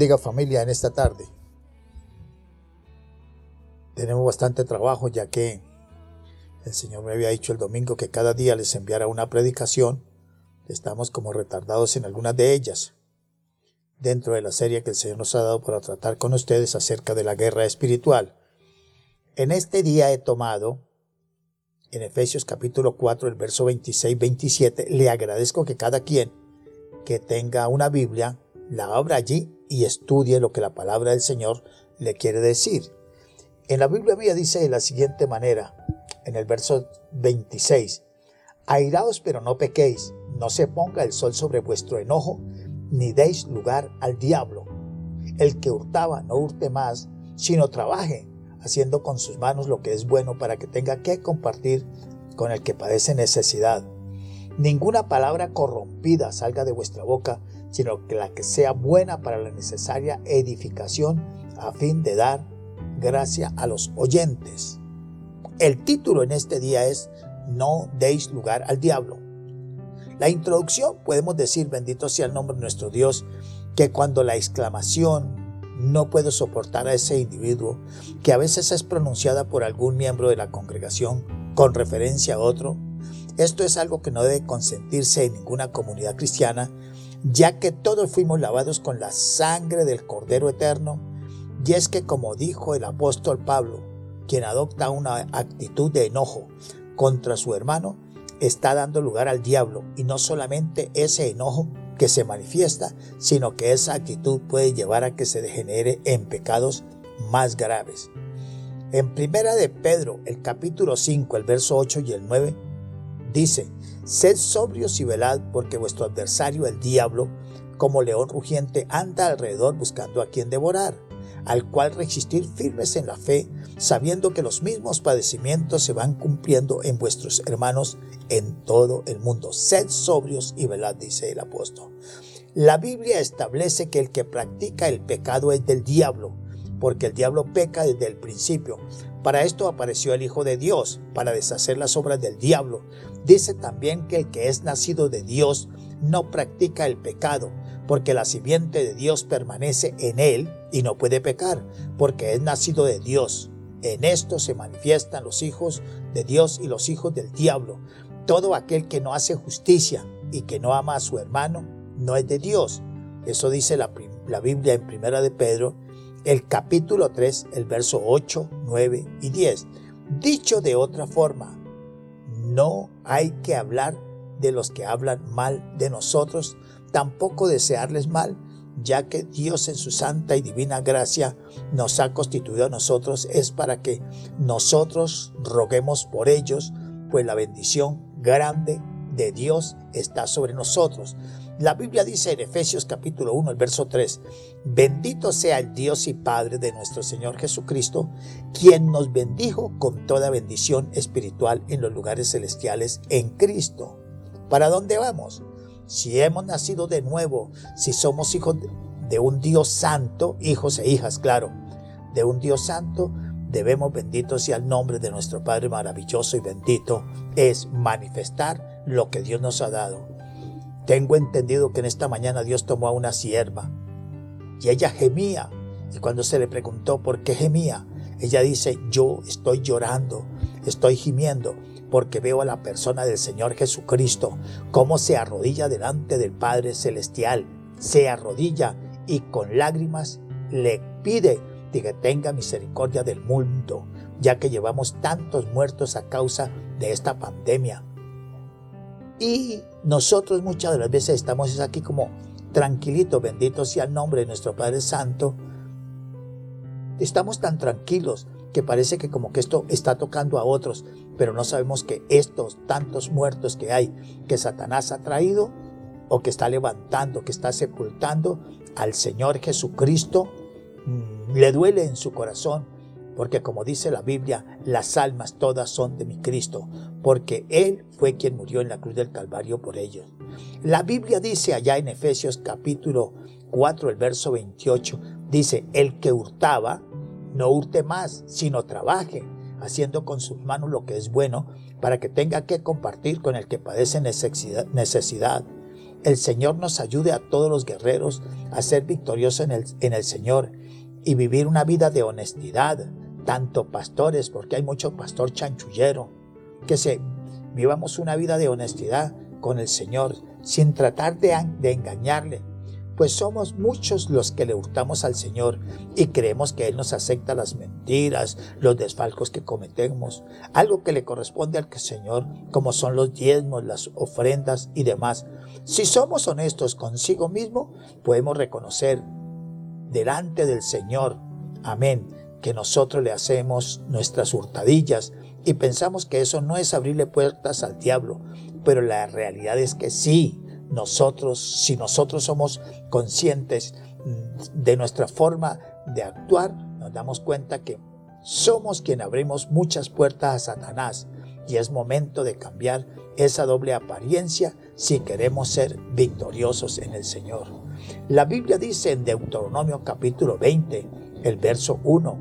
bendiga familia en esta tarde. Tenemos bastante trabajo ya que el Señor me había dicho el domingo que cada día les enviara una predicación. Estamos como retardados en algunas de ellas. Dentro de la serie que el Señor nos ha dado para tratar con ustedes acerca de la guerra espiritual. En este día he tomado en Efesios capítulo 4, el verso 26-27, le agradezco que cada quien que tenga una Biblia la abra allí y estudie lo que la palabra del Señor le quiere decir. En la Biblia dice de la siguiente manera, en el verso 26, Airaos pero no pequéis, no se ponga el sol sobre vuestro enojo, ni deis lugar al diablo. El que hurtaba no hurte más, sino trabaje, haciendo con sus manos lo que es bueno para que tenga que compartir con el que padece necesidad. Ninguna palabra corrompida salga de vuestra boca, sino que la que sea buena para la necesaria edificación a fin de dar gracia a los oyentes. El título en este día es No deis lugar al diablo. La introducción podemos decir, bendito sea el nombre de nuestro Dios, que cuando la exclamación no puedo soportar a ese individuo, que a veces es pronunciada por algún miembro de la congregación con referencia a otro, esto es algo que no debe consentirse en ninguna comunidad cristiana ya que todos fuimos lavados con la sangre del Cordero Eterno, y es que como dijo el apóstol Pablo, quien adopta una actitud de enojo contra su hermano, está dando lugar al diablo, y no solamente ese enojo que se manifiesta, sino que esa actitud puede llevar a que se degenere en pecados más graves. En primera de Pedro, el capítulo 5, el verso 8 y el 9, dice, Sed sobrios y velad, porque vuestro adversario, el diablo, como león rugiente, anda alrededor buscando a quien devorar, al cual resistir firmes en la fe, sabiendo que los mismos padecimientos se van cumpliendo en vuestros hermanos en todo el mundo. Sed sobrios y velad, dice el apóstol. La Biblia establece que el que practica el pecado es del diablo, porque el diablo peca desde el principio. Para esto apareció el Hijo de Dios, para deshacer las obras del diablo. Dice también que el que es nacido de Dios no practica el pecado, porque la simiente de Dios permanece en él y no puede pecar, porque es nacido de Dios. En esto se manifiestan los hijos de Dios y los hijos del diablo. Todo aquel que no hace justicia y que no ama a su hermano no es de Dios. Eso dice la, Biblia en Primera de Pedro el capítulo 3, el verso 8, 9 y 10. Dicho de otra forma, no hay que hablar de los que hablan mal de nosotros, tampoco desearles mal, ya que Dios en su santa y divina gracia nos ha constituido a nosotros, es para que nosotros roguemos por ellos, pues la bendición grande de Dios está sobre nosotros. La Biblia dice en Efesios capítulo 1, el verso 3, bendito sea el Dios y Padre de nuestro Señor Jesucristo, quien nos bendijo con toda bendición espiritual en los lugares celestiales en Cristo. ¿Para dónde vamos? Si hemos nacido de nuevo, si somos hijos de un Dios santo, hijos e hijas, claro, de un Dios santo, debemos, bendito sea el nombre de nuestro Padre maravilloso y bendito, es manifestar lo que Dios nos ha dado. Tengo entendido que en esta mañana Dios tomó a una sierva y ella gemía. Y cuando se le preguntó por qué gemía, ella dice, yo estoy llorando, estoy gimiendo porque veo a la persona del Señor Jesucristo, cómo se arrodilla delante del Padre Celestial, se arrodilla y con lágrimas le pide que tenga misericordia del mundo, ya que llevamos tantos muertos a causa de esta pandemia. Y nosotros muchas de las veces estamos aquí como tranquilitos, bendito sea el nombre de nuestro Padre Santo. Estamos tan tranquilos que parece que como que esto está tocando a otros, pero no sabemos que estos tantos muertos que hay, que Satanás ha traído o que está levantando, que está sepultando al Señor Jesucristo, mm, le duele en su corazón, porque como dice la Biblia, las almas todas son de mi Cristo, porque Él fue quien murió en la cruz del Calvario por ellos. La Biblia dice allá en Efesios capítulo 4, el verso 28, dice, el que hurtaba, no hurte más, sino trabaje, haciendo con sus manos lo que es bueno, para que tenga que compartir con el que padece necesidad. El Señor nos ayude a todos los guerreros a ser victoriosos en el, en el Señor y vivir una vida de honestidad, tanto pastores, porque hay mucho pastor chanchullero, que se vivamos una vida de honestidad con el Señor, sin tratar de, de engañarle, pues somos muchos los que le hurtamos al Señor y creemos que Él nos acepta las mentiras, los desfalcos que cometemos, algo que le corresponde al Señor, como son los diezmos, las ofrendas y demás. Si somos honestos consigo mismo, podemos reconocer delante del Señor, amén, que nosotros le hacemos nuestras hurtadillas y pensamos que eso no es abrirle puertas al diablo, pero la realidad es que sí, nosotros, si nosotros somos conscientes mm, de nuestra forma de actuar, nos damos cuenta que somos quien abrimos muchas puertas a Satanás y es momento de cambiar esa doble apariencia si queremos ser victoriosos en el Señor. La Biblia dice en Deuteronomio capítulo 20, el verso 1,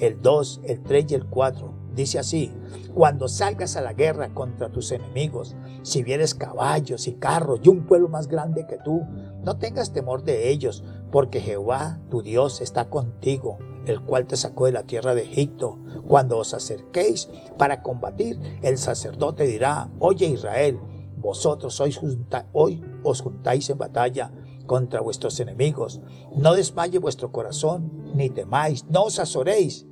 el 2, el 3 y el 4, Dice así, cuando salgas a la guerra contra tus enemigos, si vienes caballos y carros y un pueblo más grande que tú, no tengas temor de ellos, porque Jehová, tu Dios, está contigo, el cual te sacó de la tierra de Egipto. Cuando os acerquéis para combatir, el sacerdote dirá, oye Israel, vosotros hoy os juntáis en batalla contra vuestros enemigos. No desmaye vuestro corazón, ni temáis, no os azoréis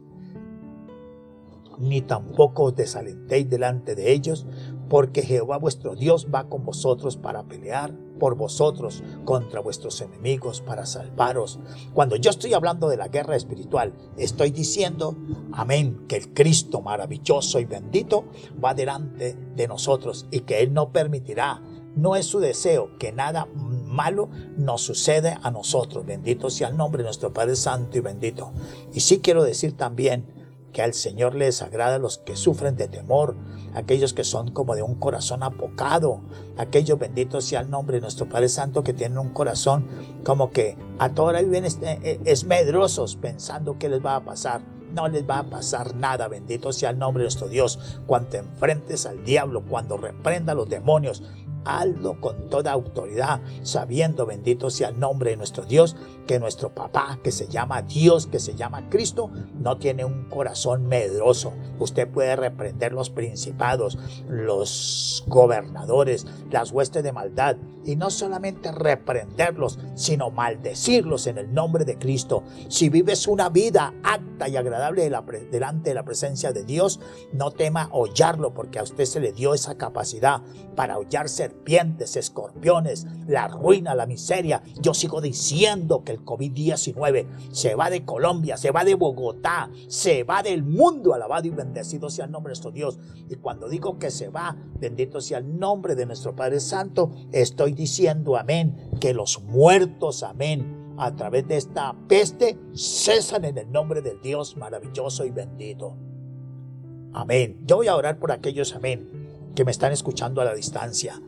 ni tampoco os desalentéis delante de ellos, porque Jehová vuestro Dios va con vosotros para pelear por vosotros contra vuestros enemigos, para salvaros. Cuando yo estoy hablando de la guerra espiritual, estoy diciendo, amén, que el Cristo maravilloso y bendito va delante de nosotros y que Él no permitirá, no es su deseo que nada malo nos sucede a nosotros. Bendito sea el nombre de nuestro Padre Santo y bendito. Y sí quiero decir también, que al Señor les agrada los que sufren de temor, aquellos que son como de un corazón apocado, aquellos benditos sea el nombre de nuestro Padre Santo que tienen un corazón como que a toda hora viven eh, esmedrosos pensando que les va a pasar. No les va a pasar nada, bendito sea el nombre de nuestro Dios. Cuando enfrentes al diablo, cuando reprenda a los demonios, hazlo con toda autoridad, sabiendo, bendito sea el nombre de nuestro Dios, que nuestro papá, que se llama Dios, que se llama Cristo, no tiene un corazón medroso. Usted puede reprender los principados, los gobernadores, las huestes de maldad, y no solamente reprenderlos, sino maldecirlos en el nombre de Cristo. Si vives una vida acta y agradable delante de la presencia de Dios, no tema hollarlo, porque a usted se le dio esa capacidad para hollar serpientes, escorpiones, la ruina, la miseria. Yo sigo diciendo que el COVID-19 se va de Colombia, se va de Bogotá, se va del mundo. Alabado y bendecido sea el nombre de nuestro Dios. Y cuando digo que se va, bendito sea el nombre de nuestro Padre Santo, estoy diciendo amén, que los muertos, amén, a través de esta peste cesan en el nombre del Dios maravilloso y bendito. Amén. Yo voy a orar por aquellos, amén que me están escuchando a la distancia.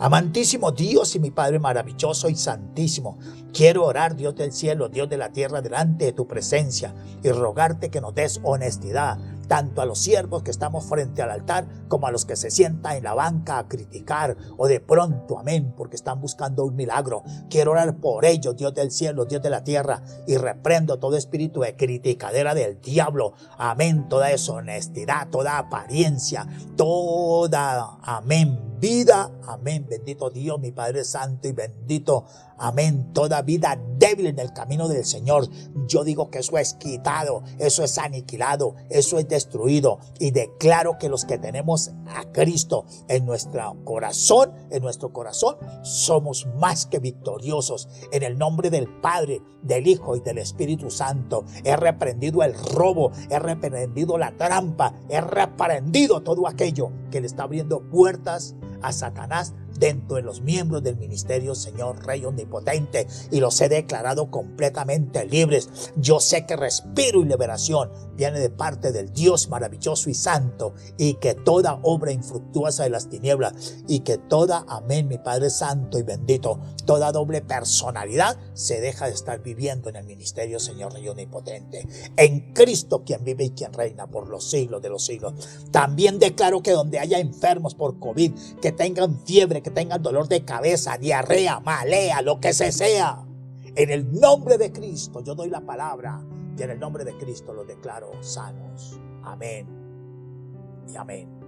Amantísimo Dios y mi Padre maravilloso y santísimo, quiero orar, Dios del cielo, Dios de la tierra, delante de tu presencia y rogarte que nos des honestidad, tanto a los siervos que estamos frente al altar como a los que se sientan en la banca a criticar o de pronto, amén, porque están buscando un milagro. Quiero orar por ellos, Dios del cielo, Dios de la tierra, y reprendo todo espíritu de criticadera del diablo, amén, toda deshonestidad, toda apariencia, toda, amén, vida. Amén. Bendito Dios, mi Padre Santo y bendito. Amén. Toda vida débil en el camino del Señor. Yo digo que eso es quitado, eso es aniquilado, eso es destruido. Y declaro que los que tenemos a Cristo en nuestro corazón, en nuestro corazón, somos más que victoriosos. En el nombre del Padre, del Hijo y del Espíritu Santo. He reprendido el robo, he reprendido la trampa, he reprendido todo aquello que le está abriendo puertas a Satanás dentro de los miembros del ministerio, Señor Rey Omnipotente, y los he declarado completamente libres. Yo sé que respiro y liberación viene de parte del Dios maravilloso y santo, y que toda obra infructuosa de las tinieblas, y que toda, amén, mi Padre Santo y bendito, toda doble personalidad se deja de estar viviendo en el ministerio, Señor Rey Omnipotente. En Cristo, quien vive y quien reina por los siglos de los siglos. También declaro que donde haya enfermos por COVID, que tengan fiebre, que tengan dolor de cabeza, diarrea, malea, lo que se sea. En el nombre de Cristo yo doy la palabra y en el nombre de Cristo los declaro sanos. Amén y amén.